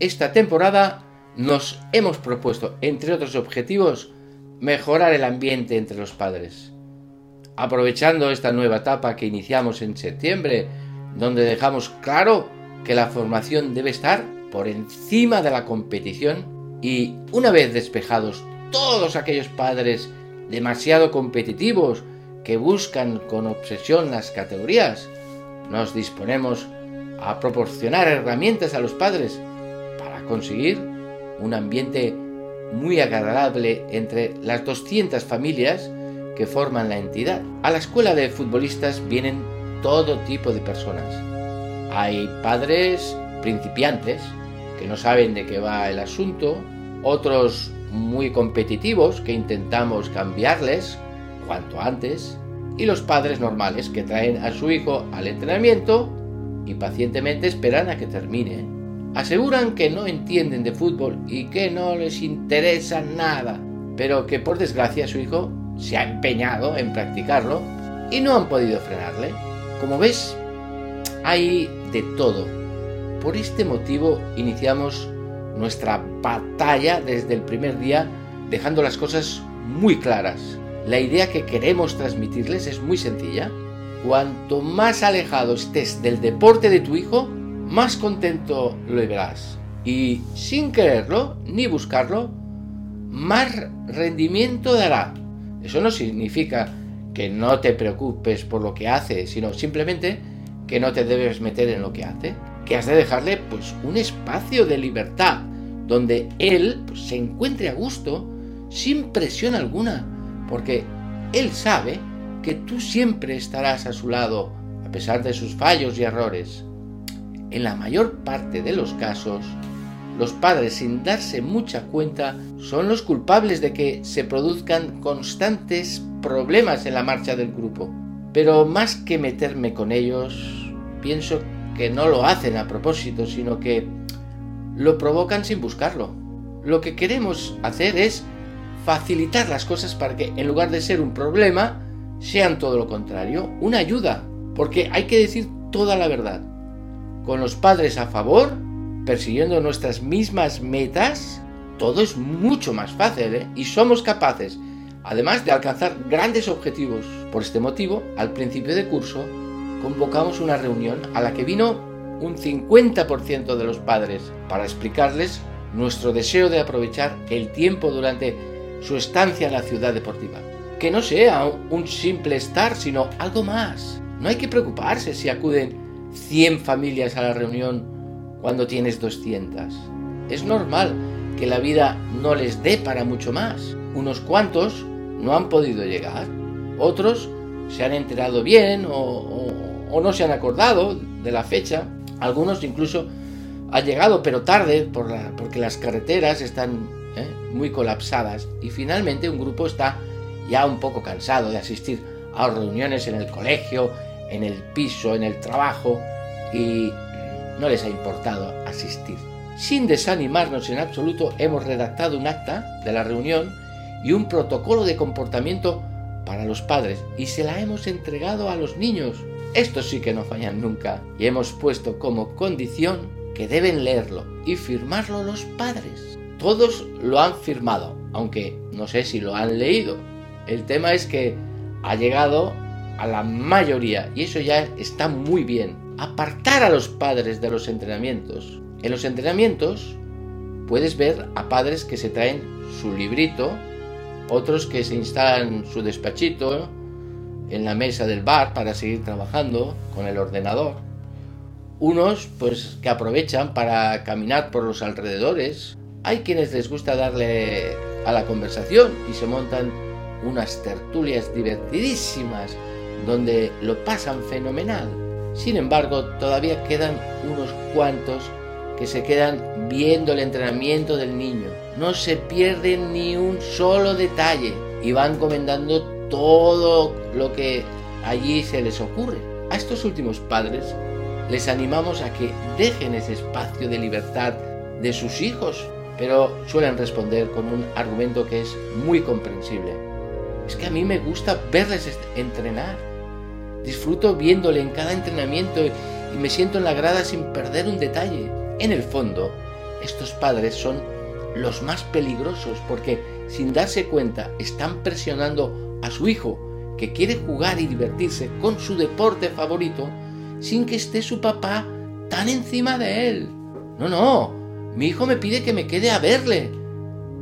esta temporada nos hemos propuesto, entre otros objetivos, mejorar el ambiente entre los padres. Aprovechando esta nueva etapa que iniciamos en septiembre, donde dejamos claro que la formación debe estar por encima de la competición y una vez despejados todos aquellos padres demasiado competitivos que buscan con obsesión las categorías, nos disponemos a proporcionar herramientas a los padres conseguir un ambiente muy agradable entre las 200 familias que forman la entidad. A la escuela de futbolistas vienen todo tipo de personas. Hay padres principiantes que no saben de qué va el asunto, otros muy competitivos que intentamos cambiarles cuanto antes, y los padres normales que traen a su hijo al entrenamiento y pacientemente esperan a que termine. Aseguran que no entienden de fútbol y que no les interesa nada, pero que por desgracia su hijo se ha empeñado en practicarlo y no han podido frenarle. Como ves, hay de todo. Por este motivo iniciamos nuestra batalla desde el primer día dejando las cosas muy claras. La idea que queremos transmitirles es muy sencilla. Cuanto más alejado estés del deporte de tu hijo, más contento lo verás. Y sin quererlo ni buscarlo, más rendimiento dará. Eso no significa que no te preocupes por lo que hace, sino simplemente que no te debes meter en lo que hace, que has de dejarle pues un espacio de libertad donde él pues, se encuentre a gusto sin presión alguna, porque él sabe que tú siempre estarás a su lado a pesar de sus fallos y errores. En la mayor parte de los casos, los padres sin darse mucha cuenta son los culpables de que se produzcan constantes problemas en la marcha del grupo. Pero más que meterme con ellos, pienso que no lo hacen a propósito, sino que lo provocan sin buscarlo. Lo que queremos hacer es facilitar las cosas para que en lugar de ser un problema, sean todo lo contrario, una ayuda. Porque hay que decir toda la verdad. Con los padres a favor, persiguiendo nuestras mismas metas, todo es mucho más fácil ¿eh? y somos capaces, además de alcanzar grandes objetivos. Por este motivo, al principio de curso, convocamos una reunión a la que vino un 50% de los padres para explicarles nuestro deseo de aprovechar el tiempo durante su estancia en la ciudad deportiva. Que no sea un simple estar, sino algo más. No hay que preocuparse si acuden 100 familias a la reunión cuando tienes 200. Es normal que la vida no les dé para mucho más. Unos cuantos no han podido llegar, otros se han enterado bien o, no se han acordado de la fecha algunos incluso han llegado, pero tarde, por porque las carreteras están ¿eh? muy colapsadas. Y finalmente un grupo está ya un poco cansado de asistir a reuniones en el colegio, en el piso, en el trabajo, y no les ha importado asistir. Sin desanimarnos en absoluto, hemos redactado un acta de la reunión y un protocolo de comportamiento para los padres y se la hemos entregado a los niños estos sí que no fallan nunca y hemos puesto como condición que deben leerlo y firmarlo los padres. Todos lo han firmado, aunque no sé si lo han leído. El tema es que ha llegado a la mayoría y eso ya está muy bien. Apartar a los padres de los entrenamientos. En los entrenamientos puedes ver a padres que se traen su librito, otros que se instalan su despachito, en la mesa del bar para seguir trabajando con el ordenador. Unos pues que aprovechan para caminar por los alrededores. Hay quienes les gusta darle a la conversación y se montan unas tertulias divertidísimas donde lo pasan fenomenal. Sin embargo, todavía quedan unos cuantos que se quedan viendo el entrenamiento del niño. No se pierden ni un solo detalle y van comentando todo lo que allí se les ocurre. A estos últimos padres les animamos a que dejen ese espacio de libertad de sus hijos, pero suelen responder con un argumento que es muy comprensible. Es que a mí me gusta verles entrenar. Disfruto viéndole en cada entrenamiento y me siento en la grada sin perder un detalle. En el fondo, estos padres son los más peligrosos porque sin darse cuenta están presionando a su hijo que quiere jugar y divertirse con su deporte favorito sin que esté su papá tan encima de él. No, no, mi hijo me pide que me quede a verle.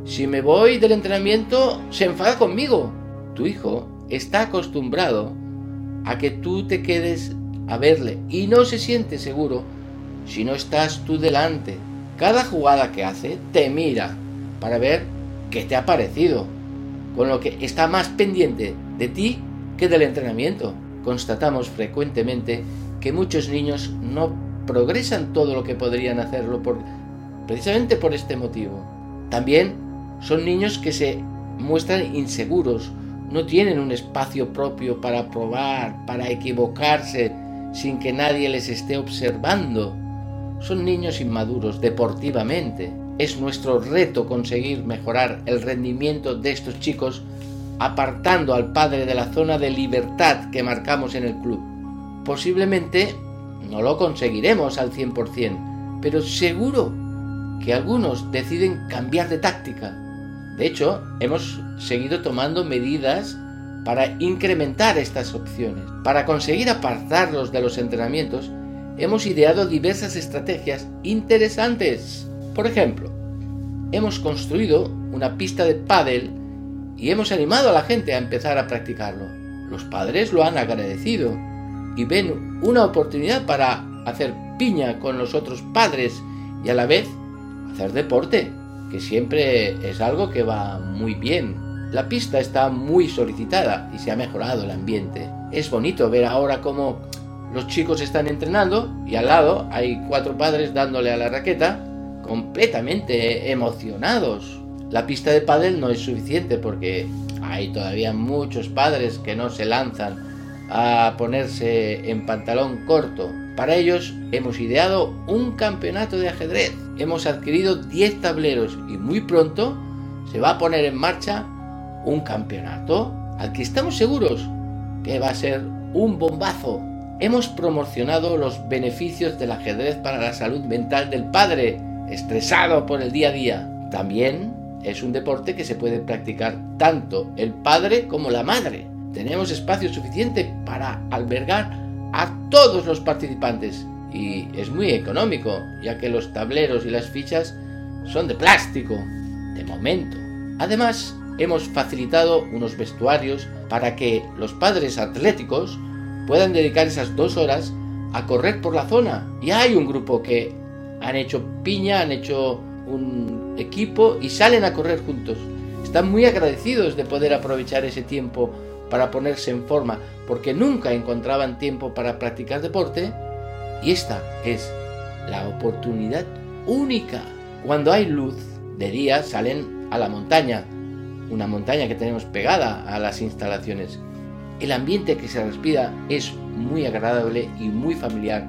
Si me voy del entrenamiento, se enfada conmigo. Tu hijo está acostumbrado a que tú te quedes a verle y no se siente seguro si no estás tú delante. Cada jugada que hace te mira para ver qué te ha parecido, con lo que está más pendiente de ti que del entrenamiento. Constatamos frecuentemente que muchos niños no progresan todo lo que podrían hacerlo por, precisamente por este motivo. También son niños que se muestran inseguros, no tienen un espacio propio para probar, para equivocarse sin que nadie les esté observando. Son niños inmaduros deportivamente. Es nuestro reto conseguir mejorar el rendimiento de estos chicos apartando al padre de la zona de libertad que marcamos en el club. Posiblemente no lo conseguiremos al 100%, pero seguro que algunos deciden cambiar de táctica. De hecho, hemos seguido tomando medidas para incrementar estas opciones. Para conseguir apartarlos de los entrenamientos, hemos ideado diversas estrategias interesantes. Por ejemplo, hemos construido una pista de pádel y hemos animado a la gente a empezar a practicarlo. Los padres lo han agradecido y ven una oportunidad para hacer piña con los otros padres y a la vez hacer deporte, que siempre es algo que va muy bien. La pista está muy solicitada y se ha mejorado el ambiente. Es bonito ver ahora cómo los chicos están entrenando y al lado hay cuatro padres dándole a la raqueta completamente emocionados. La pista de pádel no es suficiente porque hay todavía muchos padres que no se lanzan a ponerse en pantalón corto. Para ellos hemos ideado un campeonato de ajedrez. Hemos adquirido 10 tableros y muy pronto se va a poner en marcha un campeonato al que estamos seguros que va a ser un bombazo. Hemos promocionado los beneficios del ajedrez para la salud mental del padre, estresado por el día a día. También es un deporte que se puede practicar tanto el padre como la madre. Tenemos espacio suficiente para albergar a todos los participantes y es muy económico, ya que los tableros y las fichas son de plástico, de momento. Además, hemos facilitado unos vestuarios para que los padres atléticos puedan dedicar esas dos horas a correr por la zona. Y hay un grupo que han hecho piña, han hecho un equipo y salen a correr juntos. Están muy agradecidos de poder aprovechar ese tiempo para ponerse en forma, porque nunca encontraban tiempo para practicar deporte, y esta es la oportunidad única. Cuando hay luz de día salen a la montaña, una montaña que tenemos pegada a las instalaciones. El ambiente que se respira es muy agradable y muy familiar.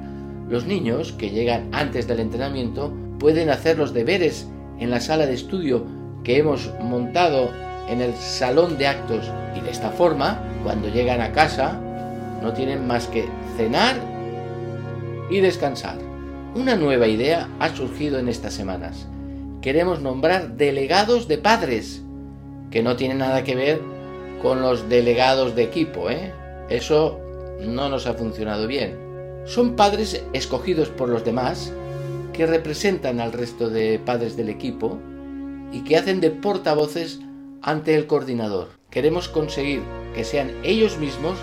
Los niños que llegan antes del entrenamiento pueden hacer los deberes en la sala de estudio que hemos montado en el salón de actos y de esta forma, cuando llegan a casa, no tienen más que cenar y descansar. Una nueva idea ha surgido en estas semanas. Queremos nombrar delegados de padres, que no tiene nada que ver con los delegados de equipo, ¿eh? Eso no nos ha funcionado bien. Son padres escogidos por los demás que representan al resto de padres del equipo y que hacen de portavoces ante el coordinador. Queremos conseguir que sean ellos mismos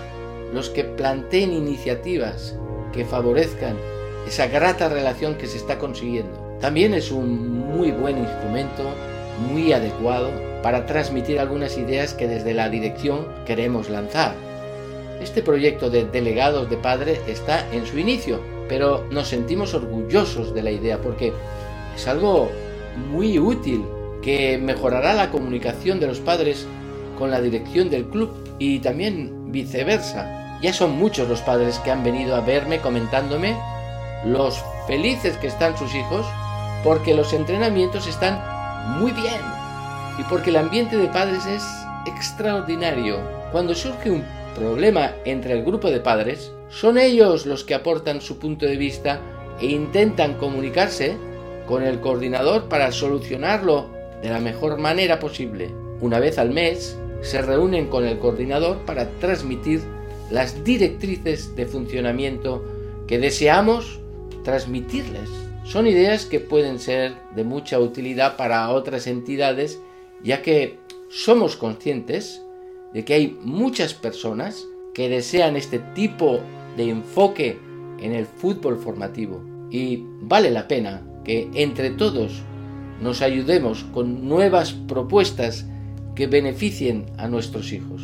los que planteen iniciativas que favorezcan esa grata relación que se está consiguiendo. También es un muy buen instrumento, muy adecuado para transmitir algunas ideas que desde la dirección queremos lanzar. Este proyecto de delegados de padre está en su inicio, pero nos sentimos orgullosos de la idea porque es algo muy útil que mejorará la comunicación de los padres con la dirección del club y también viceversa. Ya son muchos los padres que han venido a verme comentándome los felices que están sus hijos porque los entrenamientos están muy bien y porque el ambiente de padres es extraordinario. Cuando surge un problema entre el grupo de padres, son ellos los que aportan su punto de vista e intentan comunicarse con el coordinador para solucionarlo de la mejor manera posible. Una vez al mes se reúnen con el coordinador para transmitir las directrices de funcionamiento que deseamos transmitirles. Son ideas que pueden ser de mucha utilidad para otras entidades, ya que somos conscientes de que hay muchas personas que desean este tipo de enfoque en el fútbol formativo y vale la pena que entre todos nos ayudemos con nuevas propuestas que beneficien a nuestros hijos.